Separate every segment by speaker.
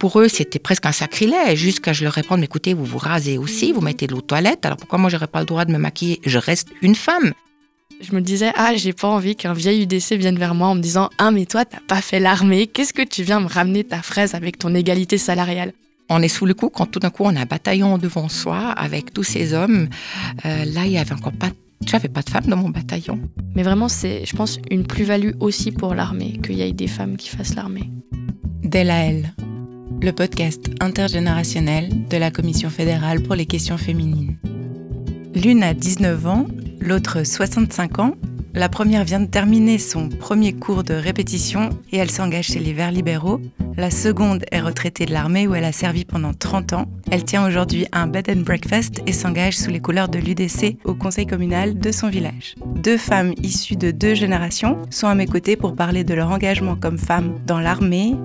Speaker 1: pour eux, c'était presque un sacrilège, jusqu'à je leur réponde, écoutez, vous vous rasez aussi, vous mettez de l'eau de toilette, alors pourquoi moi j'aurais pas le droit de me maquiller? Je reste une femme.
Speaker 2: Je me disais, ah, j'ai pas envie qu'un vieil UDC vienne vers moi en me disant, ah, mais toi, t'as pas fait l'armée, qu'est-ce que tu viens me ramener ta fraise avec ton égalité salariale?
Speaker 1: On est sous le coup quand tout d'un coup on a un bataillon devant soi avec tous ces hommes. Euh, là, il y avait encore pas, j'avais pas de femmes dans mon bataillon.
Speaker 2: Mais vraiment, c'est, je pense, une plus-value aussi pour l'armée qu'il y ait des femmes qui fassent l'armée.
Speaker 3: Delael, le podcast intergénérationnel de la Commission fédérale pour les questions féminines. L'une a 19 ans, l'autre 65 ans. La première vient de terminer son premier cours de répétition et elle s'engage chez les Verts libéraux. La seconde est retraitée de l'armée où elle a servi pendant 30 ans. Elle tient aujourd'hui un bed and breakfast et s'engage sous les couleurs de l'UDC au conseil communal de son village. Deux femmes issues de deux générations sont à mes côtés pour parler de leur engagement comme femmes dans l'armée.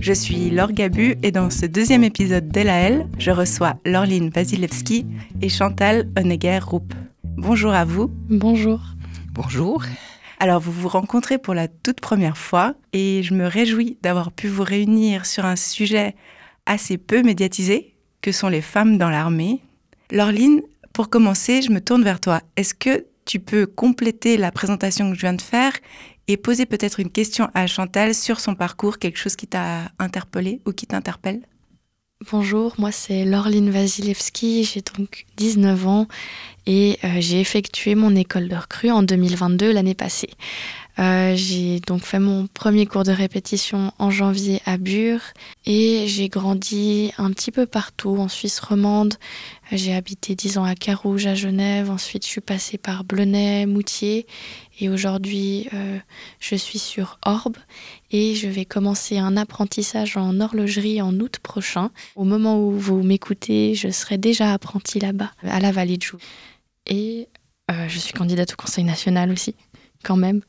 Speaker 3: Je suis Laure Gabu et dans ce deuxième épisode d'Elaël, je reçois Lorline Vasilevski et Chantal Honegger-Roup. Bonjour à vous.
Speaker 2: Bonjour.
Speaker 1: Bonjour.
Speaker 3: Alors vous vous rencontrez pour la toute première fois et je me réjouis d'avoir pu vous réunir sur un sujet assez peu médiatisé que sont les femmes dans l'armée. Lorline, pour commencer, je me tourne vers toi. Est-ce que tu peux compléter la présentation que je viens de faire et poser peut-être une question à Chantal sur son parcours, quelque chose qui t'a interpellé ou qui t'interpelle?
Speaker 2: Bonjour, moi c'est Lorline Vasilevski, j'ai donc 19 ans et euh, j'ai effectué mon école de recrue en 2022 l'année passée. Euh, j'ai donc fait mon premier cours de répétition en janvier à Bure et j'ai grandi un petit peu partout en Suisse romande. J'ai habité 10 ans à Carouge, à Genève. Ensuite, je suis passée par Blenay, Moutier et aujourd'hui, euh, je suis sur Orbe et je vais commencer un apprentissage en horlogerie en août prochain. Au moment où vous m'écoutez, je serai déjà apprentie là-bas, à la Vallée de Joux. Et euh, je suis candidate au Conseil national aussi, quand même.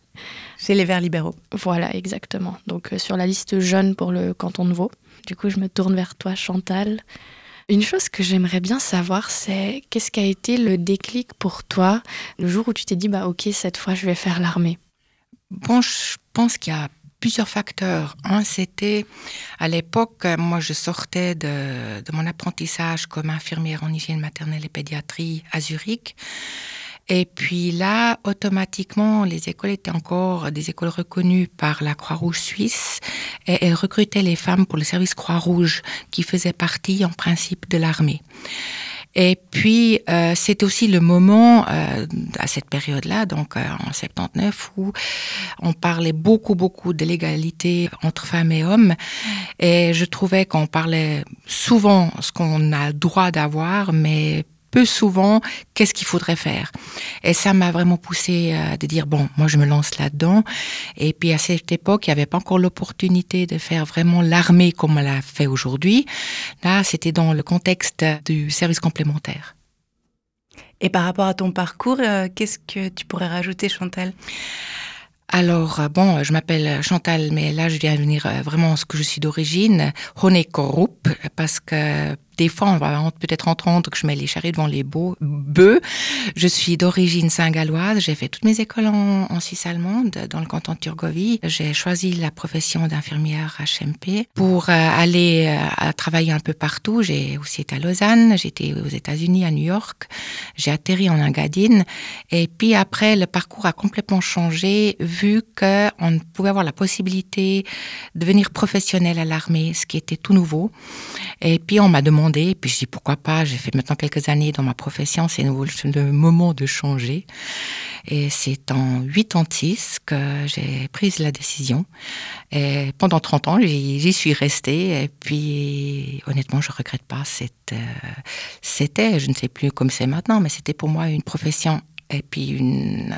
Speaker 3: Chez les Verts libéraux.
Speaker 2: Voilà, exactement. Donc euh, sur la liste jeune pour le canton de Vaud. Du coup, je me tourne vers toi, Chantal. Une chose que j'aimerais bien savoir, c'est qu'est-ce qui a été le déclic pour toi le jour où tu t'es dit, bah ok, cette fois, je vais faire l'armée?
Speaker 1: Bon, je pense qu'il y a plusieurs facteurs. Un, c'était à l'époque, moi je sortais de, de, mon apprentissage comme infirmière en hygiène maternelle et pédiatrie à Zurich. Et puis là, automatiquement, les écoles étaient encore des écoles reconnues par la Croix-Rouge suisse et elles recrutaient les femmes pour le service Croix-Rouge qui faisait partie en principe de l'armée. Et puis, euh, c'est aussi le moment, euh, à cette période-là, donc euh, en 79, où on parlait beaucoup, beaucoup de l'égalité entre femmes et hommes. Et je trouvais qu'on parlait souvent ce qu'on a le droit d'avoir, mais peu souvent qu'est-ce qu'il faudrait faire. Et ça m'a vraiment poussé à de dire, bon, moi je me lance là-dedans. Et puis à cette époque, il n'y avait pas encore l'opportunité de faire vraiment l'armée comme on l'a fait aujourd'hui. Là, c'était dans le contexte du service complémentaire.
Speaker 3: Et par rapport à ton parcours, euh, qu'est-ce que tu pourrais rajouter, Chantal?
Speaker 1: Alors, euh, bon, je m'appelle Chantal, mais là, je viens de venir euh, vraiment ce que je suis d'origine, Honekorup, parce que des fois, on va peut-être entendre que je mets les charrues devant les bœufs. Je suis d'origine saint-galloise. J'ai fait toutes mes écoles en, en Suisse allemande, dans le canton de Turgovie. J'ai choisi la profession d'infirmière HMP pour euh, aller euh, travailler un peu partout. J'ai aussi été à Lausanne, j'étais aux États-Unis, à New York. J'ai atterri en Engadine. Et puis après, le parcours a complètement changé vu qu'on pouvait avoir la possibilité de devenir professionnel à l'armée, ce qui était tout nouveau. Et puis on m'a demandé et puis je dis pourquoi pas, j'ai fait maintenant quelques années dans ma profession, c'est le moment de changer. Et c'est en 86 que j'ai pris la décision. Et pendant 30 ans, j'y suis restée. Et puis, honnêtement, je regrette pas. Euh, c'était, je ne sais plus comme c'est maintenant, mais c'était pour moi une profession et puis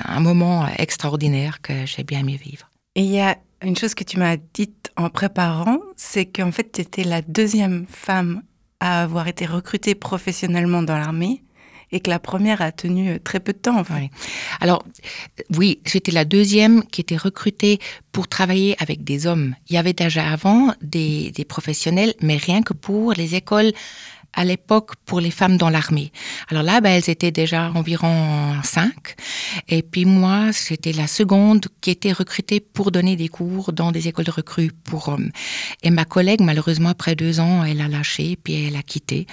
Speaker 1: un moment extraordinaire que j'ai bien aimé vivre.
Speaker 3: Et il y a une chose que tu m'as dite en préparant, c'est qu'en fait, tu étais la deuxième femme avoir été recrutée professionnellement dans l'armée et que la première a tenu euh, très peu de temps.
Speaker 1: Alors, oui, j'étais la deuxième qui était recrutée pour travailler avec des hommes. Il y avait déjà avant des, des professionnels, mais rien que pour les écoles à l'époque pour les femmes dans l'armée. Alors là, ben, elles étaient déjà environ cinq. Et puis moi, j'étais la seconde qui était recrutée pour donner des cours dans des écoles de recrues pour hommes. Et ma collègue, malheureusement, après deux ans, elle a lâché, puis elle a quitté.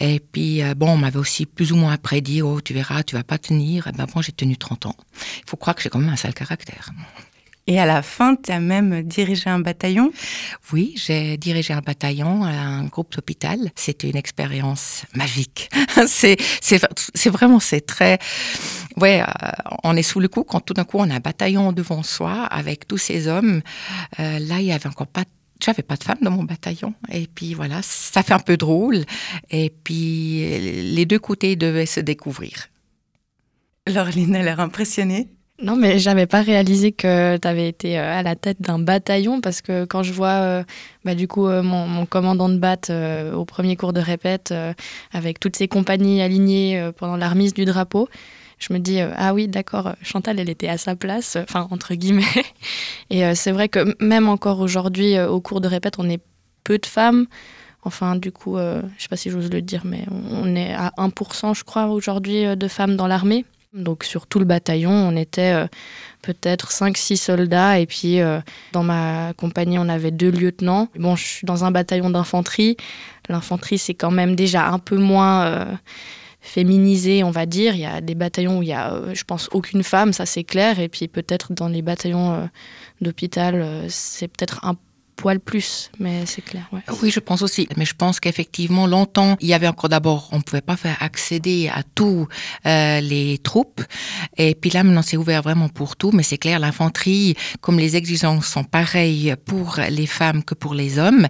Speaker 1: Et puis, euh, bon, on m'avait aussi plus ou moins après dit, oh, tu verras, tu vas pas tenir. Et ben bon, j'ai tenu 30 ans. Il faut croire que j'ai quand même un sale caractère.
Speaker 3: Et à la fin, tu as même dirigé un bataillon?
Speaker 1: Oui, j'ai dirigé un bataillon à un groupe d'hôpital. C'était une expérience magique. c'est, c'est, vraiment, c'est très... Ouais, euh, on est sous le coup quand tout d'un coup on a un bataillon devant soi avec tous ces hommes. Euh, là, il y avait encore pas j'avais pas de femme dans mon bataillon. Et puis voilà, ça fait un peu drôle. Et puis les deux côtés devaient se découvrir.
Speaker 3: Laureline a l'air impressionnée.
Speaker 2: Non, mais j'avais pas réalisé que tu avais été euh, à la tête d'un bataillon parce que quand je vois euh, bah, du coup euh, mon, commandant de batte au premier cours de répète avec toutes ses compagnies alignées pendant la remise du drapeau, je me dis ah oui d'accord Chantal elle était à sa place enfin entre guillemets. Et c'est vrai que même encore aujourd'hui au cours de répète on est peu de femmes. Enfin du coup je sais pas si j'ose le dire mais on est à 1% je crois aujourd'hui de femmes dans l'armée donc sur tout le bataillon, on était euh, peut-être 5-6 soldats et puis euh, dans ma compagnie, on avait deux lieutenants. Bon, je suis dans un bataillon d'infanterie. L'infanterie, c'est quand même déjà un peu moins euh, féminisé, on va dire. Il y a des bataillons où il y a, je pense, aucune femme, ça c'est clair. Et puis peut-être dans les bataillons d'hôpital, c'est peut-être un poil plus, mais c'est clair.
Speaker 1: Oui, je pense aussi. Mais je pense qu'effectivement, longtemps, il y avait encore d'abord, on ne pouvait pas faire accéder à tous euh, les troupes. Et puis là, maintenant, c'est ouvert vraiment pour tout. Mais c'est clair, l'infanterie, comme les exigences sont pareilles pour les femmes que pour les hommes,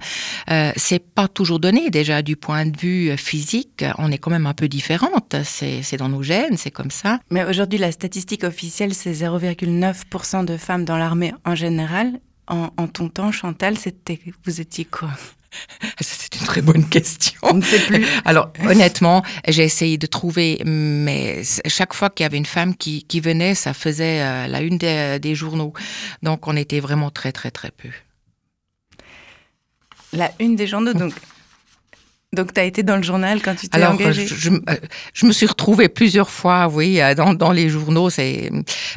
Speaker 1: euh, c'est pas toujours donné. Déjà, du point de vue physique, on est quand même un peu différente. C'est dans nos gènes, c'est comme ça.
Speaker 3: Mais aujourd'hui, la statistique officielle, c'est 0,9% de femmes dans l'armée en général en, ton temps, Chantal, c'était, vous étiez quoi?
Speaker 1: C'est une très bonne question.
Speaker 3: On ne sait plus.
Speaker 1: Alors, honnêtement, j'ai essayé de trouver, mais chaque fois qu'il y avait une femme qui, venait, ça faisait euh, la une des, journaux. Donc, on était vraiment très, très, très peu.
Speaker 3: La une des journaux, donc. Donc, tu as été dans le journal quand tu t'es engagée?
Speaker 1: je, euh, je, me suis retrouvée plusieurs fois, oui, euh, dans, dans les journaux. C'est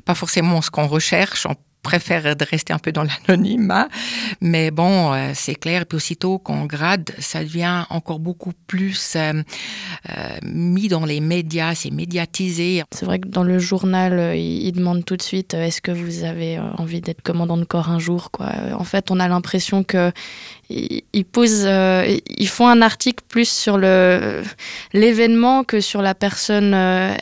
Speaker 1: pas forcément ce qu'on recherche préfère de rester un peu dans l'anonymat. Mais bon, euh, c'est clair. Puis aussitôt qu'on grade, ça devient encore beaucoup plus euh, euh, mis dans les médias, c'est médiatisé.
Speaker 2: C'est vrai que dans le journal, ils demandent tout de suite est-ce que vous avez envie d'être commandant de corps un jour. En fait, on a l'impression que ils posent, ils font un article plus sur l'événement que sur la personne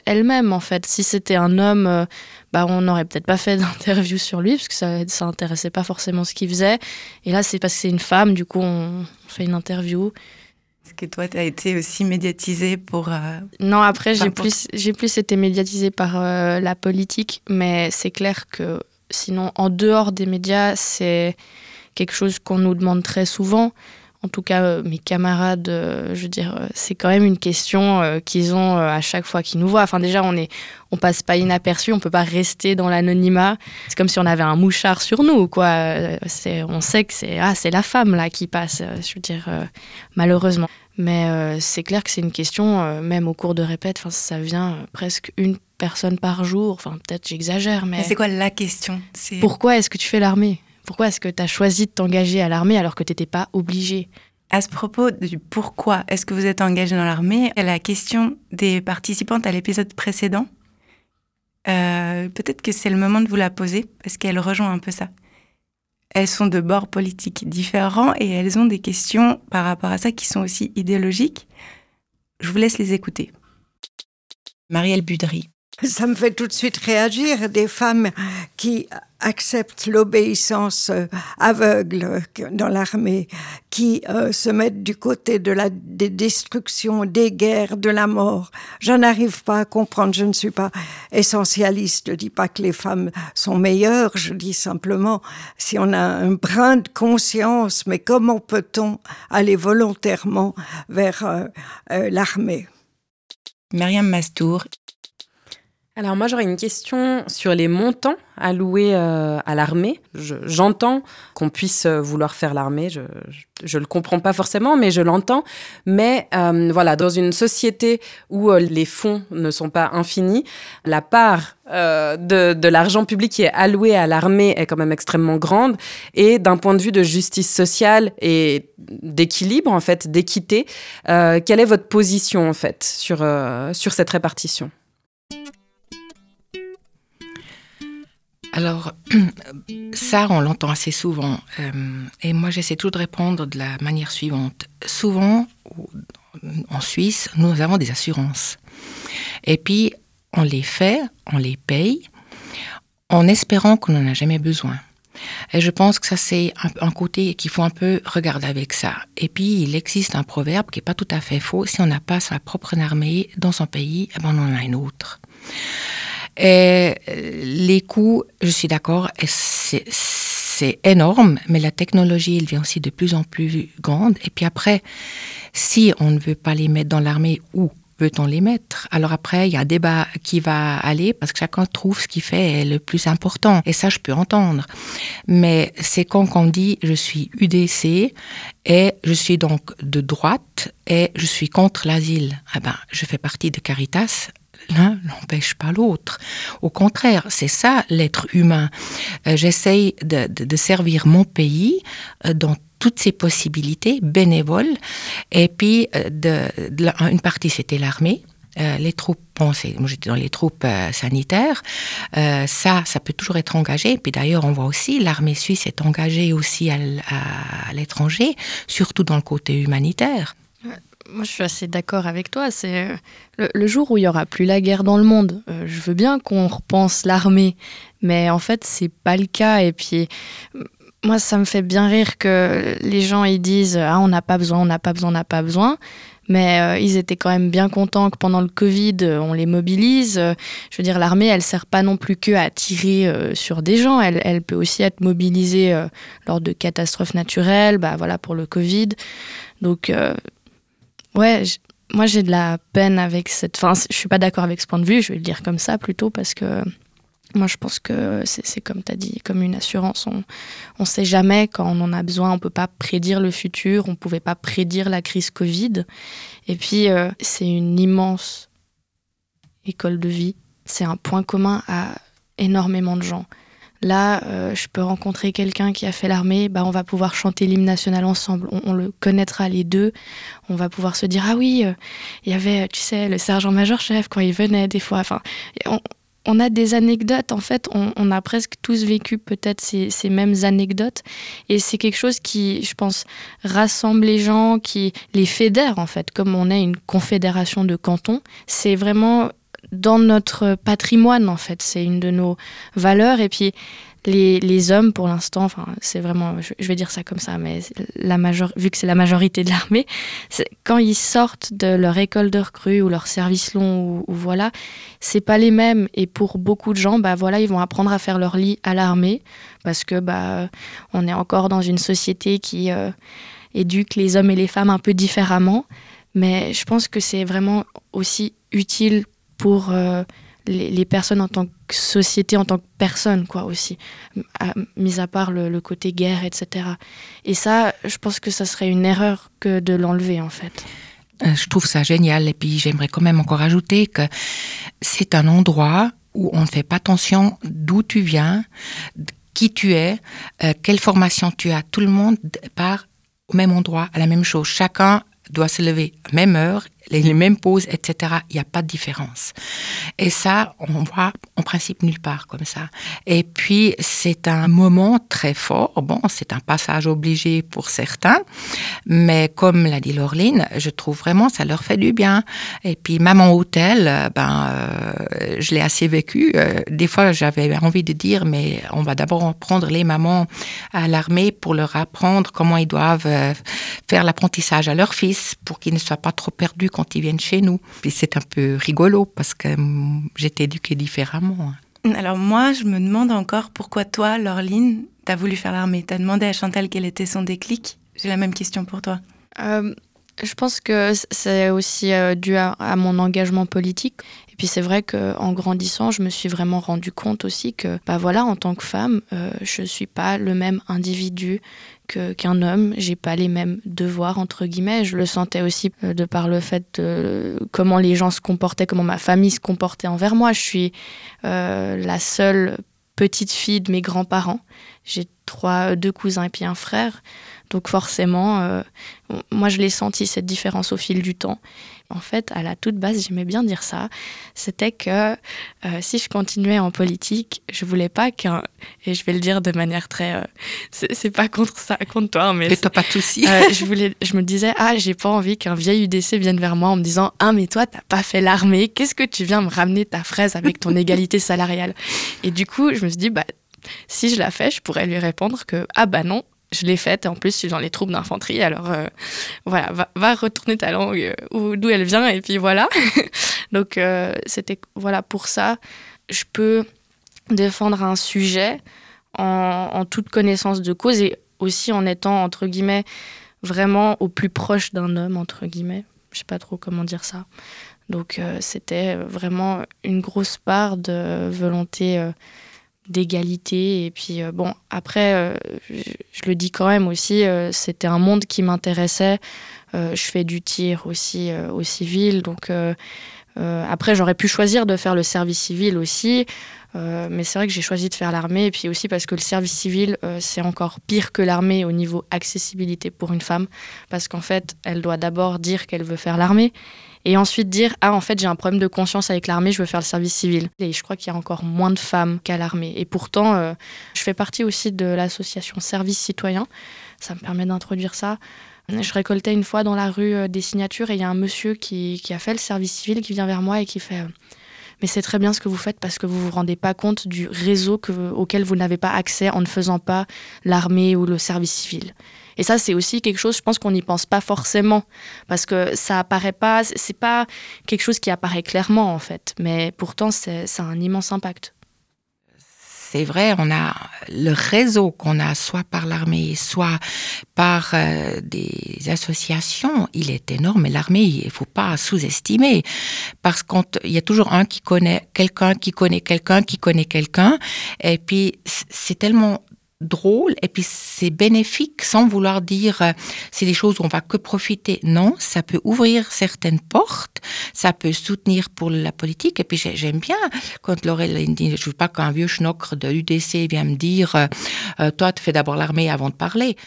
Speaker 2: elle-même. En fait, si c'était un homme bah, on n'aurait peut-être pas fait d'interview sur lui, parce que ça ça intéressait pas forcément ce qu'il faisait. Et là, c'est parce que c'est une femme, du coup, on, fait une interview.
Speaker 3: Est-ce que toi, tu as été aussi médiatisée pour... Euh,
Speaker 2: non, après, j'ai plus, j'ai plus été médiatisée par euh, la politique, mais c'est clair que sinon, en dehors des médias, c'est quelque chose qu'on nous demande très souvent en tout cas euh, mes camarades, euh, je veux dire, euh, c'est quand même une question qu'ils ont à chaque fois qu'ils nous voient. Enfin déjà, on est, on passe pas inaperçu, on peut pas rester dans l'anonymat. C'est comme si on avait un mouchard sur nous, quoi. C'est, on sait que c'est ah c'est la femme là qui passe. Je veux dire, malheureusement. Mais c'est clair que c'est une question, même au cours de répète, ça vient presque une personne par jour. Enfin peut-être j'exagère, mais.
Speaker 3: mais c'est quoi la question?
Speaker 2: Pourquoi est-ce que tu fais l'armée? Pourquoi est-ce que tu as choisi de t'engager à l'armée alors que tu n'étais pas obligé
Speaker 3: à ce propos du pourquoi est-ce que vous êtes engagé dans l'armée, la question des participantes à l'épisode précédent, euh, peut-être que c'est le moment de vous la poser parce qu'elle rejoint un peu ça. Elles sont de bords politiques différents et elles ont des questions par rapport à ça qui sont aussi idéologiques. Je vous laisse les écouter.
Speaker 1: Marielle Budry.
Speaker 4: Ça me fait tout de suite réagir des femmes qui acceptent l'obéissance euh, aveugle dans l'armée, qui euh, se mettent du côté de la des destructions, des guerres, de la mort. Je n'arrive pas à comprendre, je ne suis pas essentialiste, je dis pas que les femmes sont meilleures, je dis simplement si on a un brin de conscience, mais comment peut-on aller volontairement vers euh, l'armée?
Speaker 3: Myriam Mastour,
Speaker 5: Alors moi j'aurais une question sur les montants alloués euh, à l'armée. J'entends qu'on puisse euh, vouloir faire l'armée, je, ne le comprends pas forcément, mais je l'entends. Mais euh, voilà, dans une société où les fonds ne sont pas infinis, la part de, l'argent public qui est alloué à l'armée est quand même extrêmement grande. Et d'un point de vue de justice sociale et d'équilibre en fait, d'équité, quelle est votre position en fait sur, sur cette répartition?
Speaker 1: Alors, ça, on l'entend assez souvent. Euh, et moi, j'essaie toujours de répondre de la manière suivante. Souvent, en Suisse, nous avons des assurances. Et puis, on les fait, on les paye, en espérant qu'on n'en a jamais besoin. Et je pense que ça, c'est un, côté qu'il faut un peu regarder avec ça. Et puis, il existe un proverbe qui n'est pas tout à fait faux. Si on n'a pas sa propre armée dans son pays, eh ben, on en a une autre. Et euh, les coûts, je suis d'accord, c'est énorme, mais la technologie, elle devient aussi de plus en plus grande. Et puis après, si on ne veut pas les mettre dans l'armée, où peut-on les mettre? Alors après, il y a un débat qui va aller parce que chacun trouve ce qui fait le plus important. Et ça, je peux entendre. Mais c'est quand on dit je suis UDC et je suis donc de droite et je suis contre l'asile. Ah ben, je fais partie de Caritas l'un n'empêche pas l'autre. Au contraire, c'est ça l'être humain. Euh, j'essaye de, servir mon pays euh, dans toutes ses possibilités bénévoles. Et puis, euh, une partie, c'était l'armée. les troupes, moi j'étais dans les troupes sanitaires, ça, ça peut toujours être engagé. Puis d'ailleurs, on voit aussi, l'armée suisse est engagée aussi à l'étranger, surtout dans le côté humanitaire.
Speaker 2: Moi, je suis assez d'accord avec toi. C'est euh, le, jour où il y aura plus la guerre dans le monde. Euh, je veux bien qu'on repense l'armée, mais en fait, c'est pas le cas. Et puis, moi, ça me fait bien rire que les gens ils disent ah on n'a pas besoin, on n'a pas besoin, on n'a pas besoin. Mais euh, ils étaient quand même bien contents que pendant le Covid, on les mobilise. je veux dire, l'armée, elle sert pas non plus que à tirer sur des gens. Elle, elle, peut aussi être mobilisée lors de catastrophes naturelles, bah voilà pour le Covid. Donc ouais, moi j'ai de la peine avec cette. Enfin, je suis pas d'accord avec ce point de vue, je vais le dire comme ça plutôt parce que moi je pense que c'est comme tu as dit, comme une assurance. On ne sait jamais quand on en a besoin, on peut pas prédire le futur, on pouvait pas prédire la crise Covid. Et puis euh, c'est une immense école de vie. C'est un point commun à énormément de gens. Là, euh, je peux rencontrer quelqu'un qui a fait l'armée, bah, on va pouvoir chanter l'hymne national ensemble. On, le connaîtra les deux. On va pouvoir se dire ah oui, euh, il y avait, tu sais, le sergent-major chef quand il venait des fois. Enfin, on, a des anecdotes. En fait, on, a presque tous vécu peut-être ces, ces, mêmes anecdotes. Et c'est quelque chose qui, je pense, rassemble les gens, qui les fédère en fait. Comme on est une confédération de cantons, c'est vraiment dans notre patrimoine en fait. C'est une de nos valeurs et puis les, les hommes pour l'instant, enfin c'est vraiment, je, vais dire ça comme ça, mais la major, vu que c'est la majorité de l'armée, quand ils sortent de leur école de recrue ou leur service long ou, voilà, c'est pas les mêmes et pour beaucoup de gens, bah voilà, ils vont apprendre à faire leur lit à l'armée parce que bah on est encore dans une société qui euh, éduque les hommes et les femmes un peu différemment. Mais je pense que c'est vraiment aussi utile pour euh, les, personnes en tant que société, en tant que personne, quoi, aussi, mis à part le, côté guerre, etc. Et ça, je pense que ça serait une erreur que de l'enlever, en fait.
Speaker 1: Euh, je trouve ça génial. Et puis, j'aimerais quand même encore ajouter que c'est un endroit où on ne fait pas attention d'où tu viens, qui tu es, euh, quelle formation tu as. Tout le monde part au même endroit, à la même chose. Chacun doit se lever à même heure les, mêmes pauses, etc. Il n'y a pas de différence. Et ça, on voit en principe nulle part comme ça. Et puis, c'est un moment très fort. Bon, c'est un passage obligé pour certains, mais comme l'a dit Laureline, je trouve vraiment ça leur fait du bien. Et puis, même en hôtel, ben, euh, je l'ai assez vécu. Euh, des fois, j'avais envie de dire, mais on va d'abord prendre les mamans à l'armée pour leur apprendre comment ils doivent euh, faire l'apprentissage à leur fils pour qu'ils ne soient pas trop perdus quand ils viennent chez nous. Puis c'est un peu rigolo parce que j'étais éduquée différemment.
Speaker 3: Hein. Alors moi, je me demande encore pourquoi toi, Laureline, t'as voulu faire l'armée. T'as demandé à Chantal quel était son déclic? J'ai la même question pour toi.
Speaker 2: Euh, Je pense que c'est aussi euh, dû à, mon engagement politique. Et puis c'est vrai qu'en grandissant, je me suis vraiment rendu compte aussi que, bah voilà, en tant que femme, euh, je ne suis pas le même individu qu'un homme. J'ai pas les mêmes devoirs entre guillemets. Je le sentais aussi euh, de par le fait de comment les gens se comportaient, comment ma famille se comportait envers moi. Je suis la seule petite fille de mes grands-parents. J'ai trois, deux cousins et puis un frère. Donc forcément, euh, moi je l'ai senti cette différence au fil du temps. En fait, à la toute base, j'aimais bien dire ça. C'était que euh, si je continuais en politique, je voulais pas qu'un et je vais le dire de manière très, euh, c'est pas contre ça, contre toi, mais
Speaker 1: t'as pas de souci.
Speaker 2: je voulais, je me disais ah j'ai pas envie qu'un vieil UDC vienne vers moi en me disant ah mais toi t'as pas fait l'armée, qu'est-ce que tu viens me ramener ta fraise avec ton égalité salariale? Et du coup, je me suis dit bah si je la fais, je pourrais lui répondre que ah bah non, je l'ai faite. En plus, je suis dans les troupes d'infanterie. Alors, euh, voilà, va, retourner ta langue euh, d'où elle vient. Et puis voilà. Donc, euh, c'était voilà pour ça. Je peux défendre un sujet en, toute connaissance de cause et aussi en étant, entre guillemets, vraiment au plus proche d'un homme, entre guillemets. Je sais pas trop comment dire ça. Donc, c'était vraiment une grosse part de volonté d'égalité. Et puis, euh, bon, après, euh, je, le dis quand même aussi, euh, c'était un monde qui m'intéressait. je fais du tir aussi au civil. Donc, après, j'aurais pu choisir de faire le service civil aussi. mais c'est vrai que j'ai choisi de faire l'armée. Et puis aussi parce que le service civil, c'est encore pire que l'armée au niveau accessibilité pour une femme. Parce qu'en fait, elle doit d'abord dire qu'elle veut faire l'armée et ensuite dire ah en fait j'ai un problème de conscience avec l'armée, je veux faire le service civil. Et je crois qu'il y a encore moins de femmes qu'à l'armée. Et pourtant, euh, je fais partie aussi de l'association Service Citoyen. Ça me permet d'introduire ça. Je récoltais une fois dans la rue euh, des signatures et il y a un monsieur qui, qui, a fait le service civil qui vient vers moi et qui fait euh, mais c'est très bien ce que vous faites parce que vous vous rendez pas compte du réseau que, auquel vous n'avez pas accès en ne faisant pas l'armée ou le service civil. Et ça, c'est aussi quelque chose, je pense qu'on n'y pense pas forcément, parce que ça apparaît pas, c'est pas quelque chose qui apparaît clairement en fait, mais pourtant, ça a un immense impact
Speaker 1: c'est vrai, on a le réseau qu'on a soit par l'armée, soit par euh, des associations, il est énorme. Et l'armée, il faut pas sous-estimer parce qu'il y a toujours un qui connaît quelqu'un, qui connaît quelqu'un, qui connaît quelqu'un. Et puis c'est tellement drôle et puis c'est bénéfique sans vouloir dire euh, c'est des choses où on va que profiter. Non, ça peut ouvrir certaines portes, ça peut soutenir pour la politique et puis j'aime bien quand Laurel dit je veux pas qu'un vieux schnockre de l'UDC vienne me dire euh, euh, toi tu fais d'abord l'armée avant de parler.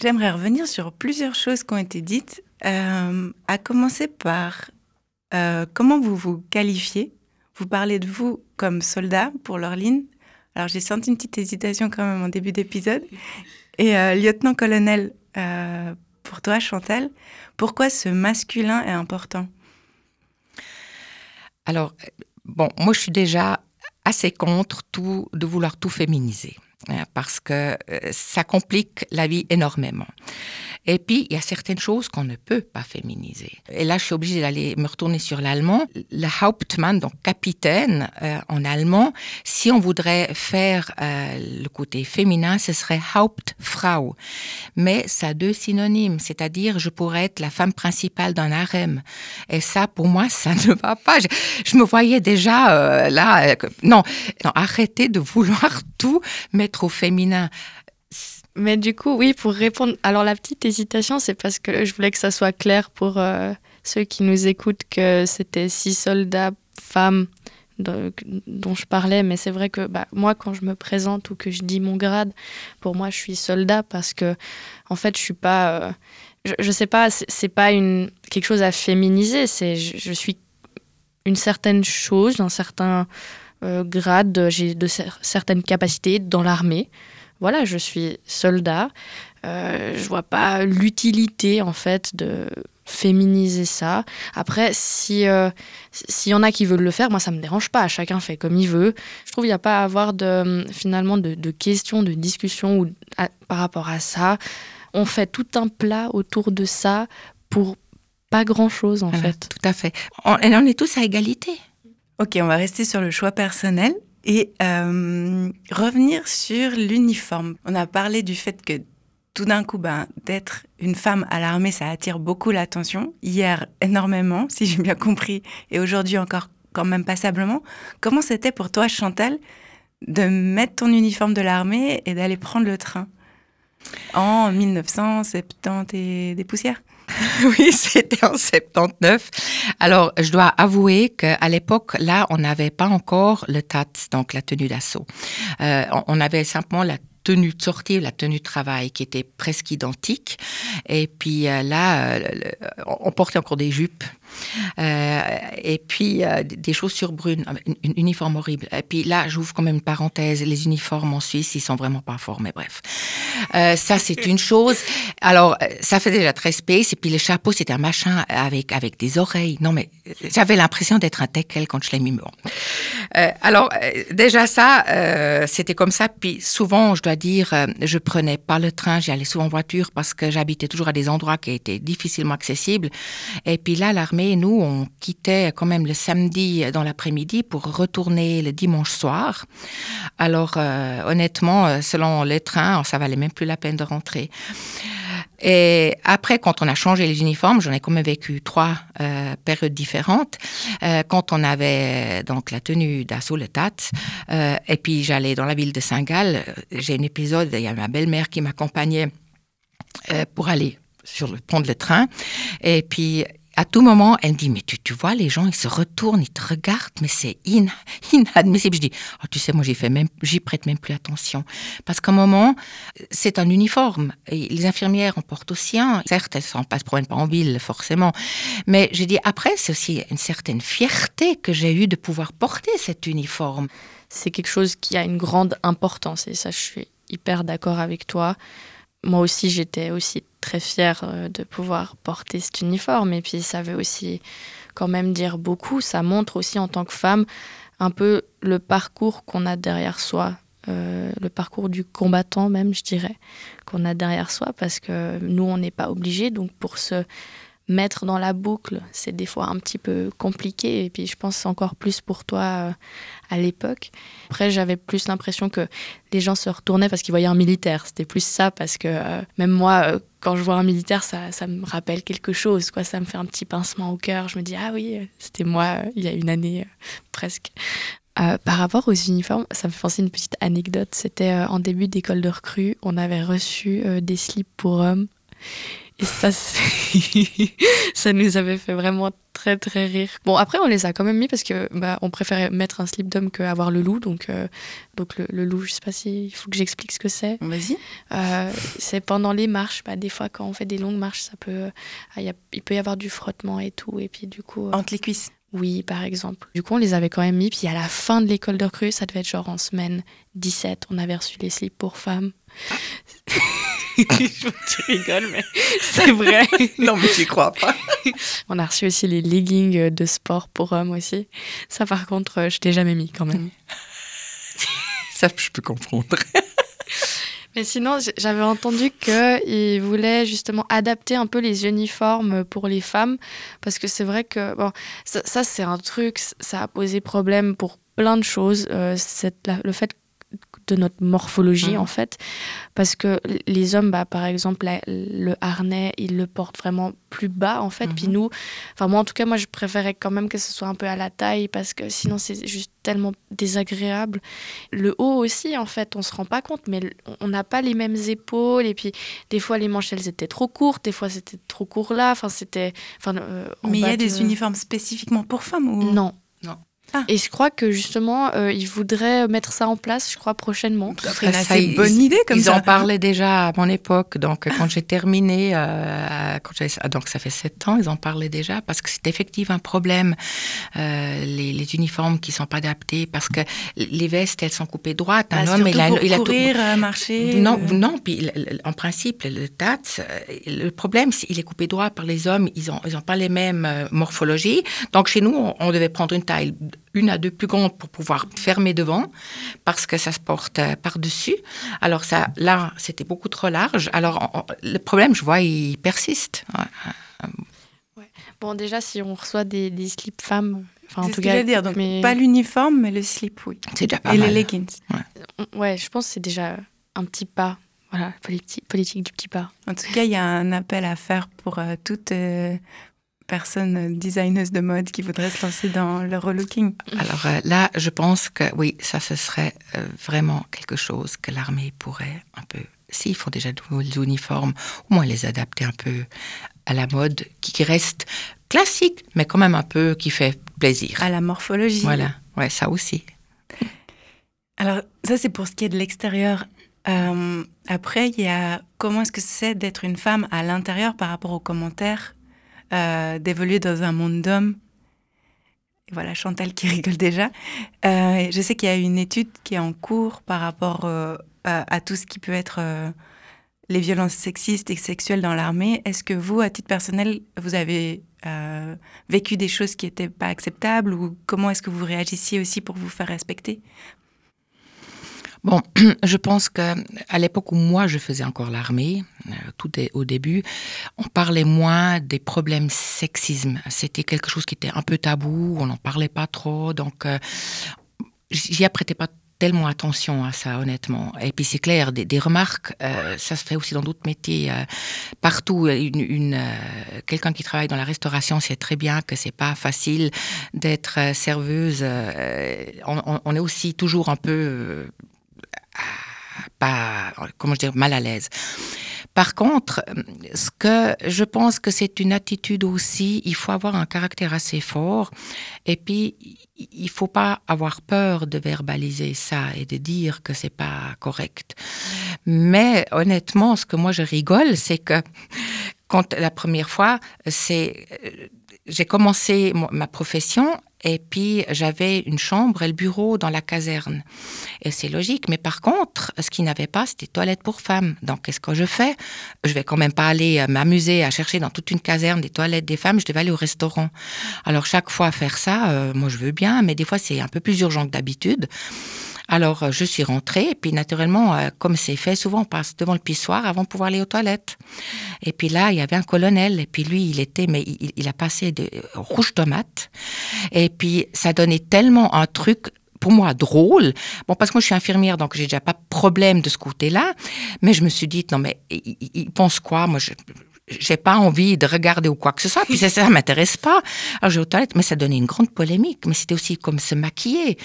Speaker 3: J'aimerais revenir sur plusieurs choses qui ont été dites, à commencer par comment vous vous qualifiez? Vous parlez de vous comme soldat pour Laureline, alors j'ai senti une petite hésitation quand même en début d'épisode. Et euh, lieutenant-colonel, euh, pour toi Chantal, pourquoi ce masculin est important?
Speaker 1: Alors, bon, moi je suis déjà assez contre tout, de vouloir tout féminiser parce que euh, ça complique la vie énormément. Et puis, il y a certaines choses qu'on ne peut pas féminiser. Et là, je suis obligée d'aller me retourner sur l'allemand. Le Hauptmann, donc capitaine euh, en allemand, si on voudrait faire euh, le côté féminin, ce serait Hauptfrau. Mais ça a deux synonymes, c'est-à-dire je pourrais être la femme principale d'un harem. Et ça, pour moi, ça ne va pas. Je, me voyais déjà euh, là. non, non, arrêtez de vouloir tout mettre au féminin.
Speaker 2: Mais du coup, oui, pour répondre. Alors, la petite hésitation, c'est parce que je voulais que ça soit clair pour euh, ceux qui nous écoutent que c'était six soldats femmes dont je parlais. Mais c'est vrai que bah, moi, quand je me présente ou que je dis mon grade, pour moi, je suis soldat parce que, en fait, je suis pas. Euh, je, sais pas, c'est pas une, quelque chose à féminiser. C'est, je, suis une certaine chose, un certain euh, grade, j'ai de certaines capacités dans l'armée voilà, je suis soldat. Euh, je vois pas l'utilité en fait de féminiser ça. Après, si euh, s'il y en a qui veulent le faire, moi ça me dérange pas. Chacun fait comme il veut. Je trouve qu'il n'y a pas à avoir de finalement de, questions, de discussions ou par rapport à ça. On fait tout un plat autour de ça pour pas grand chose en fait.
Speaker 1: Tout à fait. On, et on est tous à égalité.
Speaker 3: Ok, on va rester sur le choix personnel. Et euh, revenir sur l'uniforme. On a parlé du fait que tout d'un coup, ben, d'être une femme à l'armée, ça attire beaucoup l'attention. Hier, énormément, si j'ai bien compris, et aujourd'hui encore quand même passablement. Comment c'était pour toi, Chantal, de mettre ton uniforme de l'armée et d'aller prendre le train en 1970 et des poussières?
Speaker 1: oui, c'était en 79. Alors, je dois avouer qu'à l'époque, là, on n'avait pas encore le TAT, donc la tenue d'assaut. Euh, on avait simplement la tenue de sortie, la tenue de travail qui était presque identique. Et puis euh, là, euh, on portait encore des jupes. Euh, et puis des chaussures brunes, une, uniforme horrible. Et puis là, j'ouvre quand même une parenthèse, les uniformes en Suisse, ils sont vraiment pas forts, mais bref. ça, c'est une chose. Alors, ça faisait déjà très space, et puis le chapeau, c'était un machin avec, avec des oreilles. Non, mais j'avais l'impression d'être un teckel quand je l'ai mis. Bon. alors, déjà ça, c'était comme ça, puis souvent, je dois dire, euh, je prenais pas le train, j'y allais souvent en voiture parce que j'habitais toujours à des endroits qui étaient difficilement accessibles. Et puis là, l'armée, nous, on quittait quand même le samedi dans l'après-midi pour retourner le dimanche soir. Alors, euh, honnêtement, euh, selon les trains, ça valait même plus la peine de rentrer. Et après, quand on a changé les uniformes, j'en ai quand même vécu trois euh, périodes différentes. Euh, quand on avait donc la tenue d'assaut, le TAT, euh, et puis j'allais dans la ville de Saint-Gall, j'ai un épisode, il y a ma belle-mère qui m'accompagnait pour aller sur le pont de le train. Et puis, à tout moment, elle me dit, mais tu, tu vois, les gens, ils se retournent, ils te regardent, mais c'est inadmissible. Je dis, oh, tu sais, moi, j'y fais même, j'y prête même plus attention. Parce qu'à un moment, c'est un uniforme. Et les infirmières en portent aussi un. Certes, elles ne se promènent pas en ville, forcément. Mais j'ai dit, après, c'est aussi une certaine fierté que j'ai eue de pouvoir porter cet uniforme.
Speaker 2: C'est quelque chose qui a une grande importance. Et ça, je suis hyper d'accord avec toi moi aussi, j'étais aussi très fière euh, de pouvoir porter cet uniforme. Et puis, ça veut aussi quand même dire beaucoup. Ça montre aussi en tant que femme un peu le parcours qu'on a derrière soi. Euh, le parcours du combattant même, je dirais, qu'on a derrière soi, parce que nous, on n'est pas obligés. Donc, pour se mettre dans la boucle, c'est des fois un petit peu compliqué. Et puis je pense encore plus pour toi euh, à l'époque. Après, j'avais plus l'impression que les gens se retournaient parce qu'ils voyaient un militaire. C'était plus ça parce que euh, même moi, euh, quand je vois un militaire, ça, ça, me rappelle quelque chose. Quoi. Ça me fait un petit pincement au cœur. Je me dis, ah oui, c'était moi il y a une année presque. par rapport aux uniformes, ça me fait penser une petite anecdote. C'était en début d'école de recrue. On avait reçu des slips pour hommes. Et ça, ça nous avait fait vraiment très très rire. Bon, après, on les a quand même mis parce que bah, on préférait mettre un slip d'homme qu'avoir le loup. Donc, euh, donc le, loup, je sais pas si il faut que j'explique ce que c'est.
Speaker 3: Vas-y.
Speaker 2: Euh, c'est pendant les marches. Bah, des fois, quand on fait des longues marches, ça peut, ah, il peut y avoir du frottement et tout. Et puis, du coup.
Speaker 3: Euh, Entre les cuisses.
Speaker 2: Oui, par exemple. Du coup, on les avait quand même mis. Puis à la fin de l'école de recrue, ça devait être genre en semaine 17, on avait reçu les slips pour femmes. tu rigoles, mais c'est vrai.
Speaker 3: non, mais tu crois pas.
Speaker 2: On a reçu aussi les leggings de sport pour hommes aussi. Ça, par contre, euh, je t'ai jamais mis quand même.
Speaker 3: Ça, je peux comprendre.
Speaker 2: Mais sinon, j'avais entendu qu'ils voulaient justement adapter un peu les uniformes pour les femmes, parce que c'est vrai que bon, ça, c'est un truc, ça a posé problème pour plein de choses. Euh, le fait de notre morphologie mmh. en fait. Parce que les hommes bah, par exemple le harnais ils le portent vraiment plus bas en fait. Puis mmh. nous enfin moi en tout cas moi je préférais quand même que ce soit un peu à la taille parce que sinon c'est juste tellement désagréable. Le haut aussi en fait on se rend pas compte mais on n'a pas les mêmes épaules. Et puis des fois les manches elles étaient trop courtes des fois c'était trop court là. Enfin c'était enfin
Speaker 3: euh, mais il y a des uniformes spécifiquement pour femmes ou
Speaker 2: non ah. Et je crois que justement, euh, ils voudraient mettre ça en place, je crois, prochainement.
Speaker 3: C'est une assez bonne idée comme
Speaker 1: ils
Speaker 3: ça.
Speaker 1: Ils en parlaient déjà à mon époque. Donc, quand j'ai terminé, euh, quand ah, donc ça fait sept ans, ils en parlaient déjà parce que c'est effectivement un problème, euh, les, les, uniformes qui sont pas adaptés parce que les vestes, elles sont coupées droites.
Speaker 3: Un bah, homme, il a, pour il a courir, tout... Marcher.
Speaker 1: Non, non. Puis en principe, le TAT, le problème, c'est qu'il est coupé droit par les hommes. Ils ont, ils ont pas les mêmes morphologies. Donc, chez nous, on, on devait prendre une taille une à deux plus grandes pour pouvoir fermer devant, parce que ça se porte euh, par-dessus. Alors ça, là, c'était beaucoup trop large. Alors le problème, je vois, il persiste.
Speaker 2: Bon, déjà, si on reçoit des, des slips femmes,
Speaker 3: enfin en tout cas, dire. Donc mais... pas l'uniforme, mais le slip, oui.
Speaker 1: C'est déjà pas
Speaker 3: Et
Speaker 1: les
Speaker 3: leggings.
Speaker 2: Ouais. ouais, je pense que c'est déjà un petit pas voilà, politique, politique du petit pas.
Speaker 3: En tout cas, il y a un appel à faire pour toute personne designeuse de mode qui voudrait se lancer dans le relooking?
Speaker 1: Alors là, je pense que oui, ça, ce serait vraiment quelque chose que l'armée pourrait un peu s'ils font déjà de uniformes, au moins les adapter un peu à la mode, qui reste classique, mais quand même un peu qui fait plaisir.
Speaker 3: À la morphologie.
Speaker 1: Voilà, ouais, ça aussi.
Speaker 3: Alors, ça, c'est pour ce qui est de l'extérieur. Euh, après, il y a comment est-ce que c'est d'être une femme à l'intérieur par rapport aux commentaires, euh, d'évoluer dans un monde d'hommes. Voilà, Chantal qui rigole déjà. Euh, je sais qu'il y a une étude qui est en cours par rapport à, tout ce qui peut être euh, les violences sexistes et sexuelles dans l'armée. Est-ce que vous, à titre personnel, vous avez euh, vécu des choses qui n'étaient pas acceptables ou comment est-ce que vous réagissiez aussi pour vous faire respecter?
Speaker 1: Bon, je pense que à l'époque où moi je faisais encore l'armée, euh, tout est au début, on parlait moins des problèmes sexisme. C'était quelque chose qui était un peu tabou, on n'en parlait pas trop, donc j'y apprêtais pas tellement attention à ça, honnêtement. Et puis c'est clair, des, remarques, euh, ça se fait aussi dans d'autres métiers. Euh, partout, une, euh, quelqu'un qui travaille dans la restauration sait très bien que c'est pas facile d'être serveuse. On, on, est aussi toujours un peu pas, comment je dire, mal à l'aise. Par contre, ce que je pense que c'est une attitude aussi, il faut avoir un caractère assez fort et puis il faut pas avoir peur de verbaliser ça et de dire que c'est pas correct. Mais honnêtement, ce que moi je rigole, c'est que quand la première fois, c'est j'ai commencé ma profession et puis j'avais une chambre et le bureau dans la caserne. Et c'est logique. Mais par contre, ce qu'il n'avait pas, c'était toilettes pour femmes. Donc qu'est-ce que je fais? Je vais quand même pas aller euh, m'amuser à chercher dans toute une caserne des toilettes des femmes. Je devais aller au restaurant. Alors chaque fois faire ça, euh, moi je veux bien, mais des fois c'est un peu plus urgent que d'habitude. Alors, euh, je suis rentrée, et puis naturellement, euh, comme c'est fait, souvent on passe devant le pissoir avant de pouvoir aller aux toilettes. Et puis là, il y avait un colonel, et puis lui, il était, mais il, a passé de euh, rouge tomate. Et puis, ça donnait tellement un truc pour moi drôle. Bon, parce que moi je suis infirmière, donc j'ai déjà pas de problème de ce côté-là. Mais je me suis dit, non, mais il, pense quoi? Moi, je, j'ai pas envie de regarder ou quoi que ce soit. Puis ça, ça m'intéresse pas. Alors j'ai aux toilettes, mais ça donnait une grande polémique. Mais c'était aussi comme se maquiller.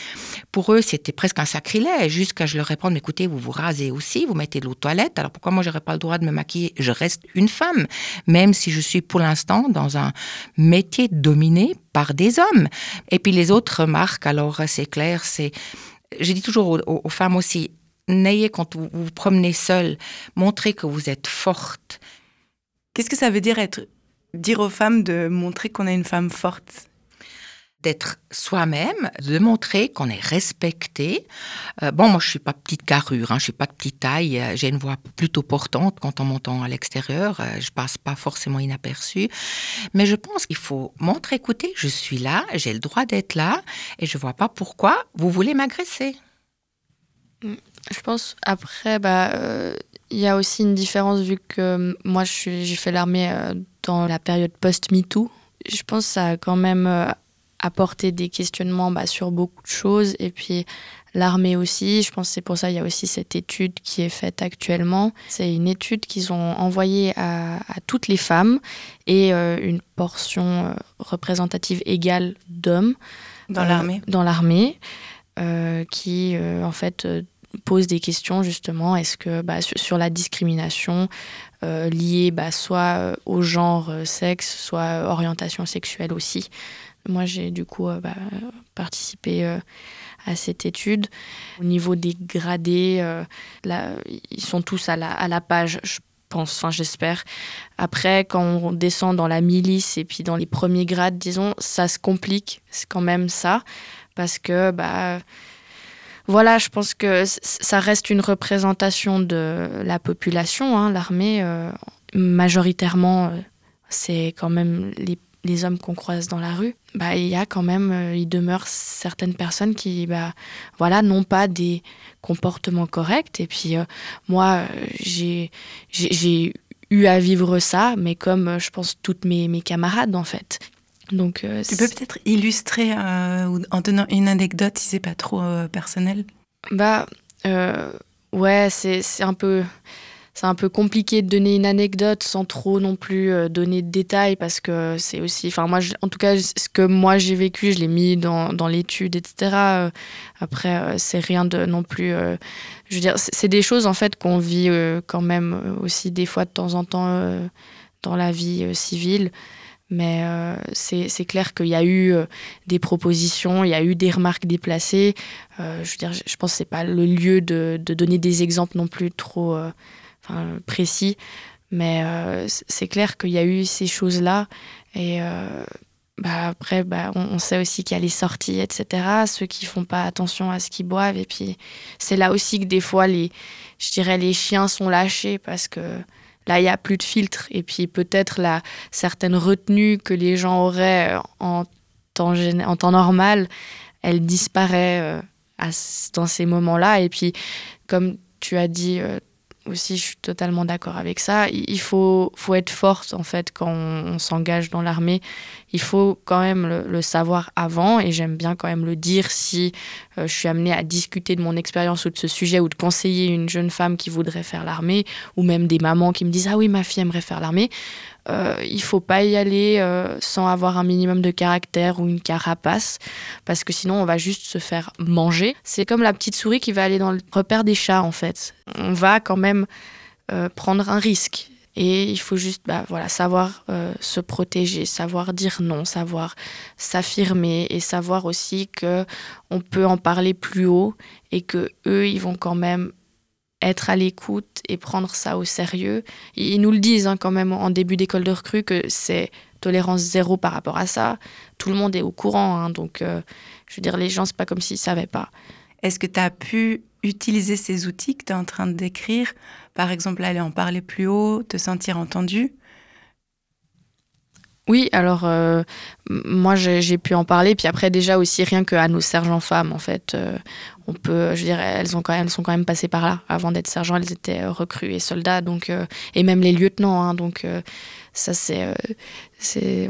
Speaker 1: Pour eux, c'était presque un sacrilège. Jusqu'à je leur réponds, écoutez, vous vous rasez aussi, vous mettez de l'eau toilette. Alors pourquoi moi j'aurais pas le droit de me maquiller? Je reste une femme, même si je suis pour l'instant dans un métier dominé par des hommes. Et puis les autres remarques, alors c'est clair, c'est, je dis toujours aux, aux femmes aussi, n'ayez quand vous vous promenez seule, montrez que vous êtes forte
Speaker 3: Qu'est-ce que ça veut dire être dire aux femmes de montrer qu'on est une femme forte?
Speaker 1: D'être soi-même, de montrer qu'on est respecté. Euh, bon, moi, je suis pas petite carrure, hein, je suis pas de petite taille. Euh, j'ai une voix plutôt portante quand on m'entend à l'extérieur. Euh, je passe pas forcément inaperçue, mais je pense qu'il faut montrer, écoutez, je suis là, j'ai le droit d'être là, et je vois pas pourquoi vous voulez m'agresser.
Speaker 2: Mm. Je pense après, bah, il y a aussi une différence vu que moi j'ai fait l'armée euh, dans la période post-MeToo. Je pense que ça a quand même euh, apporté des questionnements bah, sur beaucoup de choses. Et puis l'armée aussi, je pense que c'est pour ça qu'il y a aussi cette étude qui est faite actuellement. C'est une étude qu'ils ont envoyée à, toutes les femmes et euh, une portion représentative égale d'hommes.
Speaker 3: Dans l'armée
Speaker 2: Dans l'armée. qui en fait pose des questions justement, est-ce que bah, sur, la discrimination euh, liée bah, soit euh, au genre euh, sexe, soit orientation sexuelle aussi. Moi j'ai du coup bah, participé à cette étude. Au niveau des gradés, ils sont tous à la, page, je pense, enfin j'espère. Après, quand on descend dans la milice et puis dans les premiers grades, disons, ça se complique, c'est quand même ça, parce que voilà, je pense que ça reste une représentation de la population. Hein, l'armée, euh, majoritairement, euh, c'est quand même les, hommes qu'on croise dans la rue. Bah, il y a quand même, euh, il demeure certaines personnes qui, bah, voilà, n'ont pas des comportements corrects. Et puis moi, j'ai eu à vivre ça, mais comme je pense toutes mes, mes camarades en fait. Donc,
Speaker 3: euh, tu peux peut-être illustrer euh, en donnant une anecdote si c'est pas trop euh, personnel?
Speaker 2: Bah, ouais, c'est un peu. c'est un peu compliqué de donner une anecdote sans trop non plus donner de détails parce que c'est aussi, enfin moi, en tout cas, ce que moi j'ai vécu, je l'ai mis dans, dans l'étude, etc. Après, c'est rien de non plus, je veux dire, c'est des choses en fait qu'on vit quand même aussi des fois de temps en temps dans la vie civile. Mais c'est clair qu'il y a eu des propositions, il y a eu des remarques déplacées. je veux dire, je pense que ce n'est pas le lieu de, de, donner des exemples non plus trop enfin, précis. Mais euh, c'est clair qu'il y a eu ces choses-là. Et euh, bah, après, bah, on, sait aussi qu'il y a les sorties, etc. Ceux qui font pas attention à ce qu'ils boivent. Et puis, c'est là aussi que des fois, les, je dirais, les chiens sont lâchés parce que là, il n'y a plus de filtre. Et puis, peut-être la certaine retenue que les gens auraient en temps, en temps normal, elle disparaît euh, dans ces moments-là. Et puis, comme tu as dit aussi, je suis totalement d'accord avec ça. Il faut, faut être forte, en fait, quand on, s'engage dans l'armée. Il faut quand même le, savoir avant, et j'aime bien quand même le dire si euh, je suis amenée à discuter de mon expérience ou de ce sujet, ou de conseiller une jeune femme qui voudrait faire l'armée, ou même des mamans qui me disent Ah oui, ma fille aimerait faire l'armée. Euh, il faut pas y aller euh, sans avoir un minimum de caractère ou une carapace, parce que sinon on va juste se faire manger. C'est comme la petite souris qui va aller dans le repère des chats en fait. On va quand même euh, prendre un risque. Et il faut juste bah, savoir euh, se protéger, savoir dire non, savoir s'affirmer et savoir aussi que on peut en parler plus haut et que eux ils vont quand même être à l'écoute et prendre ça au sérieux. Ils nous le disent hein, quand même en début d'école de recrue que c'est tolérance zéro par rapport à ça. Tout le monde est au courant, hein, donc euh, je veux dire, les gens, c'est pas comme s'ils savaient pas.
Speaker 3: Est-ce que tu as pu utiliser ces outils que tu es en train de décrire? Par exemple, aller en parler plus haut, te sentir entendu?
Speaker 2: Oui, alors euh, moi j'ai pu en parler, puis après déjà aussi rien qu'à nos sergents femmes en fait, euh, on peut, je dirais, elles ont quand même, elles sont quand même passées par là. Avant d'être sergents, elles étaient euh, recrues et soldats, donc et même les lieutenants, hein, donc ça c'est, c'est,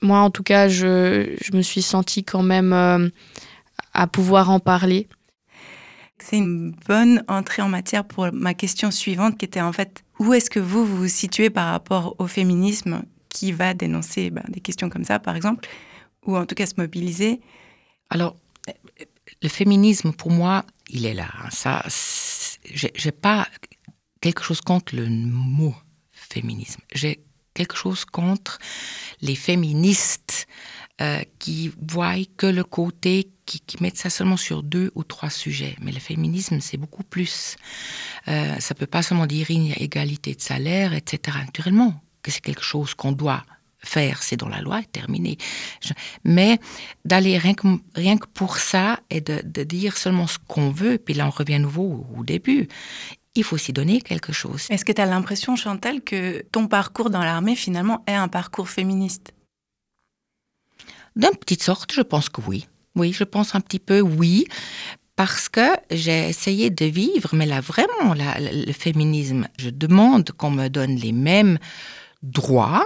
Speaker 2: moi en tout cas je, je, me suis sentie quand même à pouvoir en parler.
Speaker 3: C'est une bonne entrée en matière pour ma question suivante qui était en fait où est-ce que vous vous situez par rapport au féminisme qui va dénoncer ben, des questions comme ça, par exemple, ou en tout cas se mobiliser
Speaker 1: Alors, le féminisme, pour moi, il est là. Hein. Ça, j'ai pas quelque chose contre le mot féminisme. J'ai quelque chose contre les féministes euh, qui voient que le côté, qui, mettent ça seulement sur deux ou trois sujets. Mais le féminisme, c'est beaucoup plus. Euh, ça peut pas seulement dire égalité de salaire, etc. Naturellement, que c'est quelque chose qu'on doit faire, c'est dans la loi, terminé. mais d'aller rien que, rien que pour ça et de, dire seulement ce qu'on veut, puis là on revient nouveau au, début, il faut s'y donner quelque chose.
Speaker 3: Est-ce que tu as l'impression, Chantal, que ton parcours dans l'armée finalement est un parcours féministe?
Speaker 1: D'une petite sorte, je pense que oui. Oui, je pense un petit peu oui, parce que j'ai essayé de vivre, mais là vraiment, le féminisme, je demande qu'on me donne les mêmes droit.